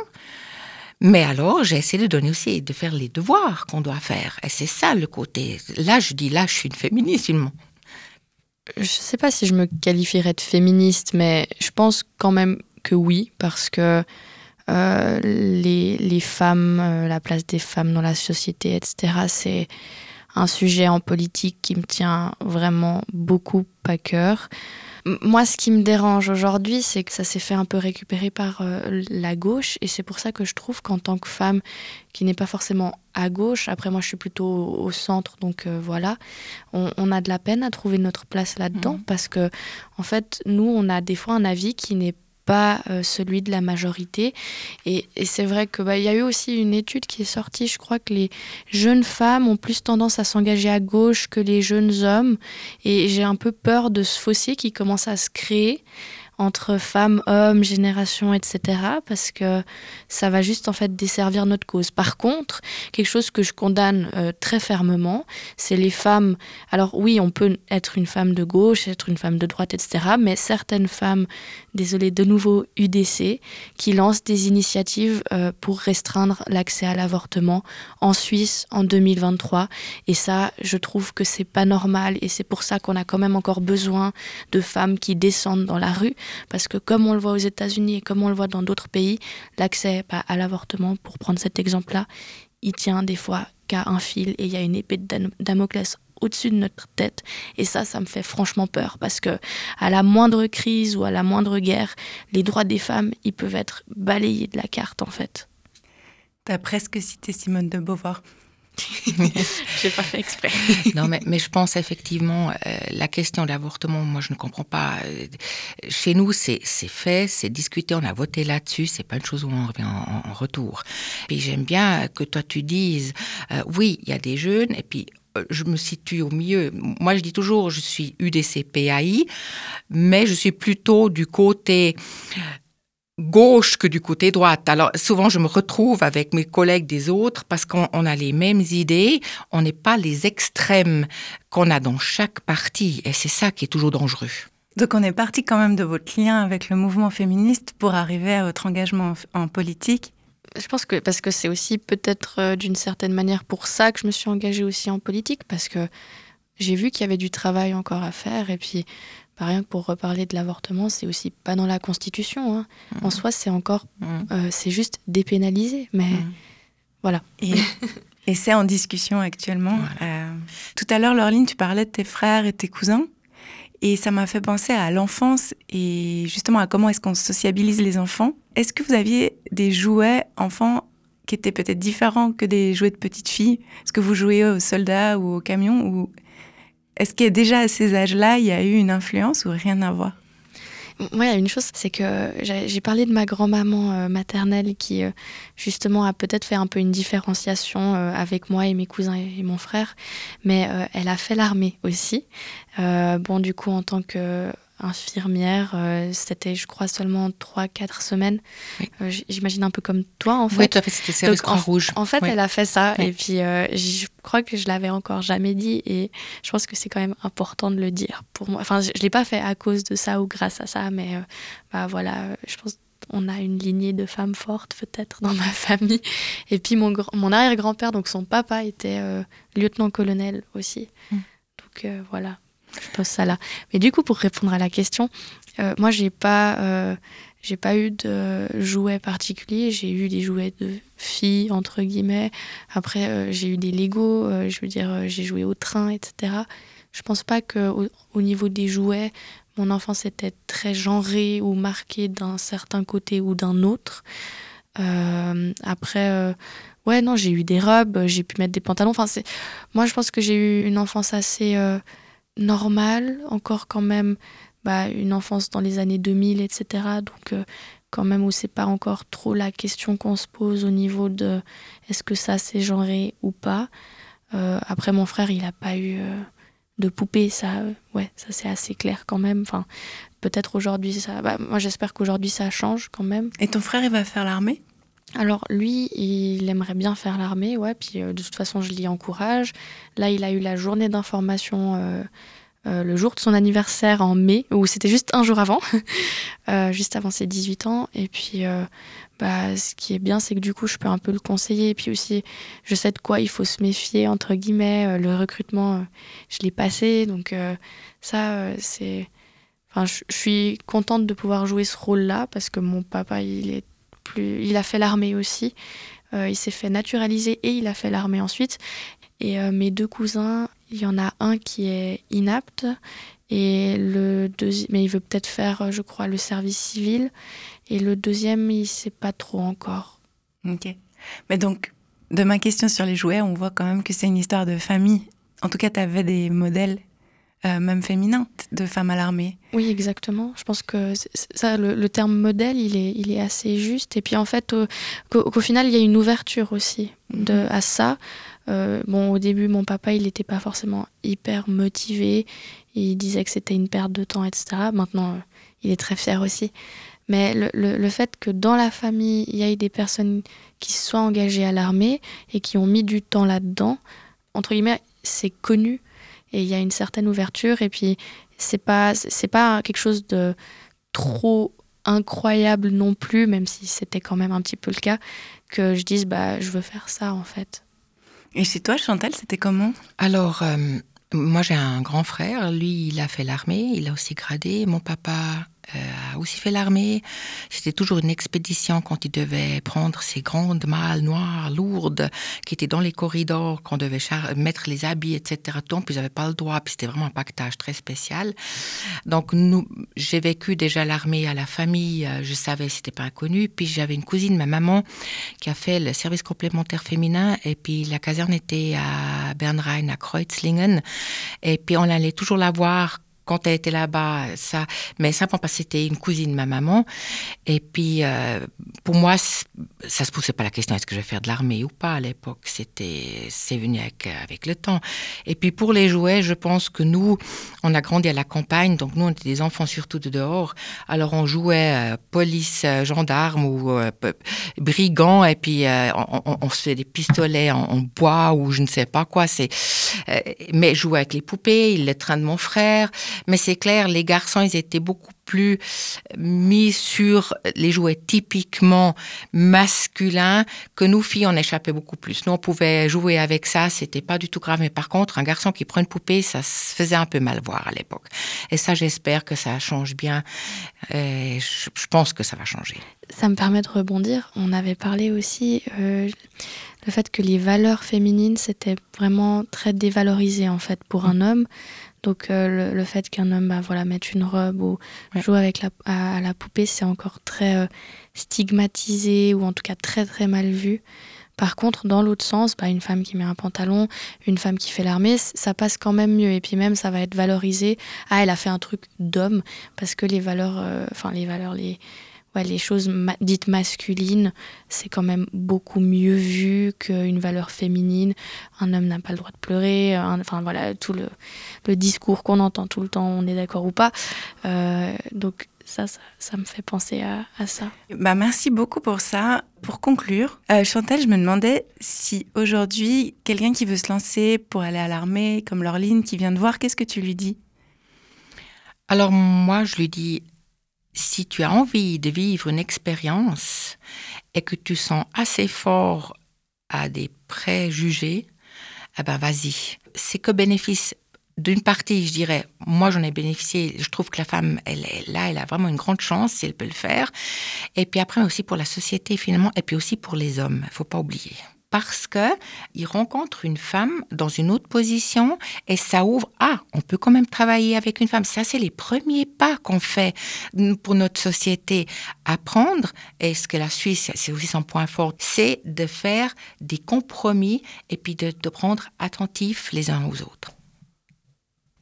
Speaker 1: Mais alors, j'ai essayé de donner aussi, de faire les devoirs qu'on doit faire. Et c'est ça le côté. Là, je dis, là, je suis une féministe. Je
Speaker 2: ne sais pas si je me qualifierais de féministe, mais je pense quand même que oui, parce que euh, les, les, femmes, euh, la place des femmes dans la société, etc., c'est un sujet en politique qui me tient vraiment beaucoup à cœur. Moi, ce qui me dérange aujourd'hui, c'est que ça s'est fait un peu récupérer par euh, la gauche. Et c'est pour ça que je trouve qu'en tant que femme qui n'est pas forcément à gauche, après moi je suis plutôt au, centre, donc euh, voilà, on, a de la peine à trouver notre place là-dedans. Mmh. Parce que, en fait, nous, on a des fois un avis qui n'est pas euh, celui de la majorité. Et, c'est vrai qu'il bah, y a eu aussi une étude qui est sortie, je crois que les jeunes femmes ont plus tendance à s'engager à gauche que les jeunes hommes. Et j'ai un peu peur de ce fossé qui commence à se créer entre femmes, hommes, générations, etc. Parce que ça va juste en fait desservir notre cause. Par contre, quelque chose que je condamne euh, très fermement, c'est les femmes. Alors oui, on peut être une femme de gauche, être une femme de droite, etc. Mais certaines femmes, désolé de nouveau UDC, qui lancent des initiatives euh, pour restreindre l'accès à l'avortement en Suisse en 2023. Et ça, je trouve que c'est pas normal. Et c'est pour ça qu'on a quand même encore besoin de femmes qui descendent dans la rue Parce que comme on le voit aux États-Unis et comme on le voit dans d'autres pays, l'accès bah, à l'avortement, pour prendre cet exemple-là, il tient des fois qu'à un fil et il y a une épée de Damoclès au-dessus de notre tête. Et ça, ça me fait franchement peur parce que à la moindre crise ou à la moindre guerre, les droits des femmes, ils peuvent être balayés de la carte en fait.
Speaker 3: T'as presque cité Simone de Beauvoir.
Speaker 2: J'ai pas fait exprès.
Speaker 1: non, mais, mais je pense effectivement, euh, la question de l'avortement, moi je ne comprends pas. Euh, chez nous, c'est fait, c'est discuté, on a voté là-dessus, c'est pas une chose où on revient en, retour. Puis j'aime bien que toi tu dises, euh, oui, il y a des jeunes, et puis je me situe au milieu. Moi, je dis toujours, je suis UDC-PAI, mais je suis plutôt du côté gauche que du côté droite. Alors souvent je me retrouve avec mes collègues des autres parce qu'on a les mêmes idées, on n'est pas les extrêmes qu'on a dans chaque parti et c'est ça qui est toujours dangereux.
Speaker 3: Donc on est parti quand même de votre lien avec le mouvement féministe pour arriver à votre engagement en politique.
Speaker 2: Je pense que parce que c'est aussi peut-être euh, d'une certaine manière pour ça que je me suis engagée aussi en politique parce que j'ai vu qu'il y avait du travail encore à faire et puis pas rien que pour reparler de l'avortement, c'est aussi pas dans la Constitution. Hein. En mmh. soi, c'est encore, mmh. euh, c'est juste dépénalisé. Mais mmh. voilà.
Speaker 3: Et, et c'est en discussion actuellement. Euh, tout à l'heure, Laureline, tu parlais de tes frères et tes cousins. Et ça m'a fait penser à l'enfance et justement à comment est-ce qu'on sociabilise les enfants. Est-ce que vous aviez des jouets enfants qui étaient peut-être différents que des jouets de petites filles? Est-ce que vous jouiez aux soldats ou au camion ou est-ce que déjà à ces âges-là, il y a eu une influence ou rien à voir?
Speaker 2: Moi, il y a une chose, c'est que j'ai parlé de ma grand-maman euh, maternelle qui, euh, justement, a peut-être fait un peu une différenciation euh, avec moi et mes cousins et, mon frère, mais elle a fait l'armée aussi. bon, du coup, en tant que infirmière. Euh, c'était, je crois, seulement 3-4 semaines. Euh, j'imagine un peu comme toi, en fait.
Speaker 1: Oui, tout à fait, c'était service Croix-Rouge.
Speaker 2: En, fait, elle a fait ça. Et puis, euh, je crois que je l'avais encore jamais dit. Et je pense que c'est quand même important de le dire pour moi. Enfin, je ne l'ai pas fait à cause de ça ou grâce à ça, mais bah, voilà, je pense on a une lignée de femmes fortes peut-être dans ma famille. Et puis mon, mon arrière-grand-père, donc son papa, était lieutenant-colonel aussi. Mm. Donc voilà, je pose ça là. Mais du coup, pour répondre à la question, euh, moi, j'ai pas, euh, j'ai pas eu de jouets particuliers. J'ai eu des jouets de filles entre guillemets. Après, euh, j'ai eu des Lego. je veux dire, j'ai joué au train, etc. Je pense pas que au, niveau des jouets, mon enfance était très genrée ou marquée d'un certain côté ou d'un autre. après. Ouais, non, j'ai eu des robes, j'ai pu mettre des pantalons. Enfin, c'est... Moi, je pense que j'ai eu une enfance assez normal, encore quand même bah, une enfance dans les années 2000, etc. Donc euh, quand même où c'est pas encore trop la question qu'on se pose au niveau de est-ce que ça c'est genré ou pas. Euh, après mon frère il a pas eu euh, de poupée, ça ouais ça c'est assez clair quand même. Enfin peut-être aujourd'hui ça, bah, moi j'espère qu'aujourd'hui ça change quand même.
Speaker 3: Et ton frère il va faire l'armée?
Speaker 2: Alors lui, il aimerait bien faire l'armée, ouais, puis euh, de toute façon je l'y encourage. Là, il a eu la journée d'information euh, euh, le jour de son anniversaire en mai, ou c'était juste un jour avant, juste avant ses 18 ans. Et puis, bah, ce qui est bien, c'est que du coup, je peux un peu le conseiller. Et puis aussi, je sais de quoi il faut se méfier, entre guillemets. le recrutement, je l'ai passé, donc ça, c'est... Enfin, je suis contente de pouvoir jouer ce rôle-là parce que mon papa, il est il a fait l'armée aussi. Euh, il s'est fait naturaliser et il a fait l'armée ensuite. Et euh, mes deux cousins, il y en a un qui est inapte et le deuxième, mais il veut peut-être faire, je crois, le service civil. Et le deuxième, il sait pas trop encore.
Speaker 3: Ok. Mais donc, de ma question sur les jouets, on voit quand même que c'est une histoire de famille. En tout cas, tu avais des modèles euh, même féminin, de femmes à l'armée.
Speaker 2: Oui, exactement. Je pense que ça, le, terme modèle, il est, il est assez juste. Et puis en fait, qu'au final, il y a une ouverture aussi de, mhm. à ça. Euh, bon, au début, mon papa, il n'était pas forcément hyper motivé. Il disait que c'était une perte de temps, etc. Maintenant, euh, il est très fier aussi. Mais le, le, fait que dans la famille, il y ait des personnes qui soient engagées à l'armée et qui ont mis du temps là-dedans, entre guillemets, c'est connu et il y a une certaine ouverture. Et puis c'est pas c'est pas quelque chose de trop incroyable non plus même si c'était quand même un petit peu le cas que je dise bah je veux faire ça en fait.
Speaker 3: Et chez toi Chantal, c'était comment?
Speaker 1: Alors euh, moi j'ai un grand frère, lui il a fait l'armée, il a aussi gradé, mon papa a aussi fait l'armée. C'était toujours une expédition quand il devait prendre ces grandes malles noires, lourdes, qui étaient dans les corridors, qu'on devait mettre les habits, etc. Donc, puis ils n'avaient pas le droit, puis c'était vraiment un pactage très spécial. Donc, nous, j'ai vécu déjà l'armée à la famille, euh, je savais, c'était pas inconnu. Puis j'avais une cousine, ma maman, qui a fait le service complémentaire féminin, et puis la caserne était à Bernrhein, à Kreuzlingen. Et puis on allait toujours la voir quand elle était là-bas, ça, mais simplement parce que c'était une cousine de ma maman. Et puis, euh, pour moi, ça se posait pas la question est-ce que je vais faire de l'armée ou pas à l'époque? C'était, c'est venu avec, avec le temps. Et puis pour les jouets, je pense que nous, on a grandi à la campagne, donc nous, on était des enfants surtout de dehors. Alors on jouait euh, police, euh, gendarme ou brigand, et puis on, se faisait des pistolets en, bois ou je ne sais pas quoi. C'est, mais jouer avec les poupées, le train de mon frère. Mais c'est clair, les garçons, ils étaient beaucoup plus mis sur les jouets typiquement masculins que nous filles on échappait beaucoup plus. Nous on pouvait jouer avec ça, c'était pas du tout grave. Mais par contre, un garçon qui prend une poupée, ça se faisait un peu mal voir à l'époque. Et ça, j'espère que ça change bien. Et je, pense que ça va changer.
Speaker 2: Ça me permet de rebondir. On avait parlé aussi euh, le fait que les valeurs féminines c'était vraiment très dévalorisé en fait pour un homme. Donc euh, le, fait qu'un homme bah, voilà, mette une robe ou joue avec la, à, la poupée, c'est encore très euh, stigmatisé ou en tout cas très très mal vu. Par contre, dans l'autre sens, bah, une femme qui met un pantalon, une femme qui fait l'armée, ça passe quand même mieux. Et puis même, ça va être valorisé. Ah, elle a fait un truc d'homme parce que les valeurs, euh, enfin les valeurs, les les choses dites masculines, c'est quand même beaucoup mieux vu qu'une valeur féminine. Un homme n'a pas le droit de pleurer. enfin voilà, tout le, discours qu'on entend tout le temps, on est d'accord ou pas. Euh, donc ça, ça, me fait penser à, ça.
Speaker 3: Bah, merci beaucoup pour ça. Pour conclure, euh, Chantal, je me demandais si aujourd'hui, quelqu'un qui veut se lancer pour aller à l'armée, comme Laureline qui vient de voir, qu'est-ce que tu lui dis?
Speaker 1: Alors moi, je lui dis, si tu as envie de vivre une expérience et que tu sens assez fort à des préjugés, eh ben vas-y. C'est que bénéfice d'une partie, je dirais, moi j'en ai bénéficié, je trouve que la femme, elle est là, elle a vraiment une grande chance si elle peut le faire. Et puis après aussi pour la société finalement, et puis aussi pour les hommes, il faut pas oublier parce que il rencontre une femme dans une autre position et ça ouvre ah on peut quand même travailler avec une femme. Ça c'est les premiers pas qu'on fait pour notre société. Apprendre et ce que la Suisse c'est aussi son point fort c'est de faire des compromis et puis de, de prendre attentif les uns aux autres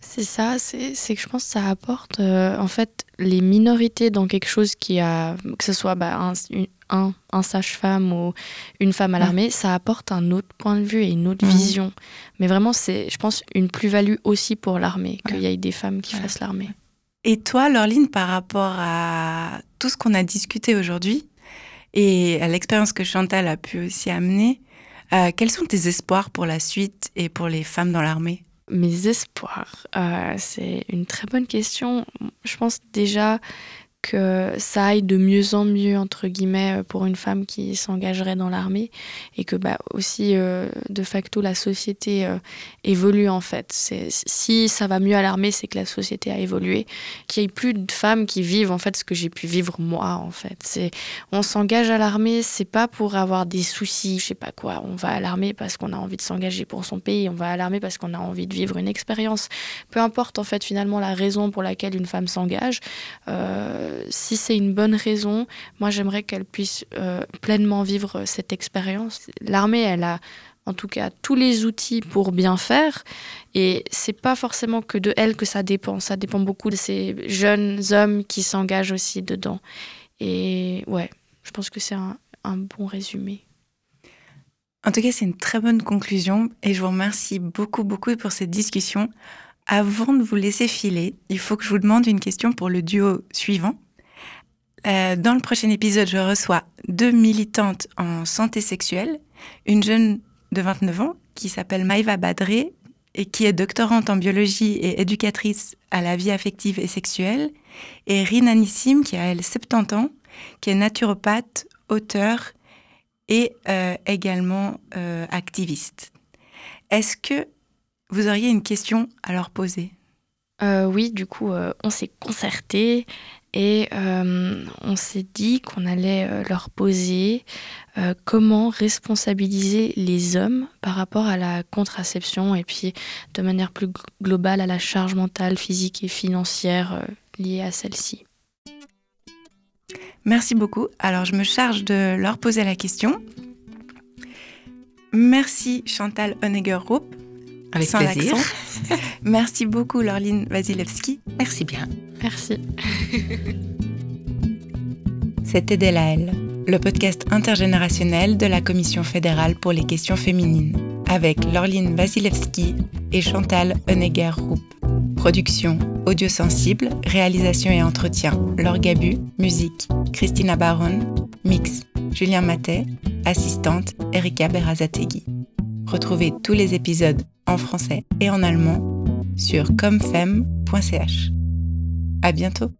Speaker 2: c'est ça, c'est que je pense que ça apporte euh, en fait les minorités dans quelque chose qui a, que ce soit bah, un, un, un sage-femme ou une femme à l'armée, ça apporte un autre point de vue et une autre vision. Mais vraiment, c'est, je pense, une plus-value aussi pour l'armée, qu'il y ait des femmes qui fassent l'armée.
Speaker 3: Et toi, Laureline, par rapport à tout ce qu'on a discuté aujourd'hui et à l'expérience que Chantal a pu aussi amener, euh, quels sont tes espoirs pour la suite et pour les femmes dans l'armée?
Speaker 2: Mes espoirs, euh, c'est une très bonne question. Je pense déjà que ça aille de mieux en mieux entre guillemets euh, pour une femme qui s'engagerait dans l'armée et que bah aussi euh, de facto la société euh, évolue en fait. Si ça va mieux à l'armée c'est que la société a évolué qu'il y ait plus de femmes qui vivent en fait ce que j'ai pu vivre moi en fait. C'est on s'engage à l'armée c'est pas pour avoir des soucis je sais pas quoi. On va à l'armée parce qu'on a envie de s'engager pour son pays on va à l'armée parce qu'on a envie de vivre une expérience. Peu importe en fait finalement la raison pour laquelle une femme s'engage si c'est une bonne raison, moi j'aimerais qu'elle puisse euh, pleinement vivre cette expérience. L'armée, elle a en tout cas tous les outils pour bien faire et c'est pas forcément que de elle que ça dépend, ça dépend beaucoup de ces jeunes hommes qui s'engagent aussi dedans. Et ouais, je pense que c'est un, un bon résumé.
Speaker 3: En tout cas, c'est une très bonne conclusion et je vous remercie beaucoup, beaucoup pour cette discussion. Avant de vous laisser filer, il faut que je vous demande une question pour le duo suivant. Euh, dans le prochain épisode, je reçois deux militantes en santé sexuelle, une jeune de 29 ans qui s'appelle Maïva Badré et qui est doctorante en biologie et éducatrice à la vie affective et sexuelle, et Rina Nissim qui a elle 70 ans, qui est naturopathe, auteur et euh, également euh, activiste. Est-ce que vous auriez une question à leur poser?
Speaker 2: Oui, du coup, on s'est concerté Et euh, on s'est dit qu'on allait euh, leur poser euh, comment responsabiliser les hommes par rapport à la contraception et puis de manière plus globale à la charge mentale, physique et financière liée à celle-ci.
Speaker 3: Merci beaucoup. Alors je me charge de leur poser la question. Merci Chantal Honegger-Rupp.
Speaker 1: Avec plaisir.
Speaker 3: Merci beaucoup Lorline Vasilevski.
Speaker 1: Merci bien.
Speaker 2: Merci.
Speaker 3: C'était Delaël, le podcast intergénérationnel de la Commission fédérale pour les questions féminines, avec Lorline Vasilevski et Chantal Honegger-Rupp. Production audio sensible, réalisation et entretien Laure Gabu, musique Christina Baron, mix Julien Matet, assistante Erika Berazategui. Retrouvez tous les épisodes en français et en allemand sur comfem.ch. À bientôt!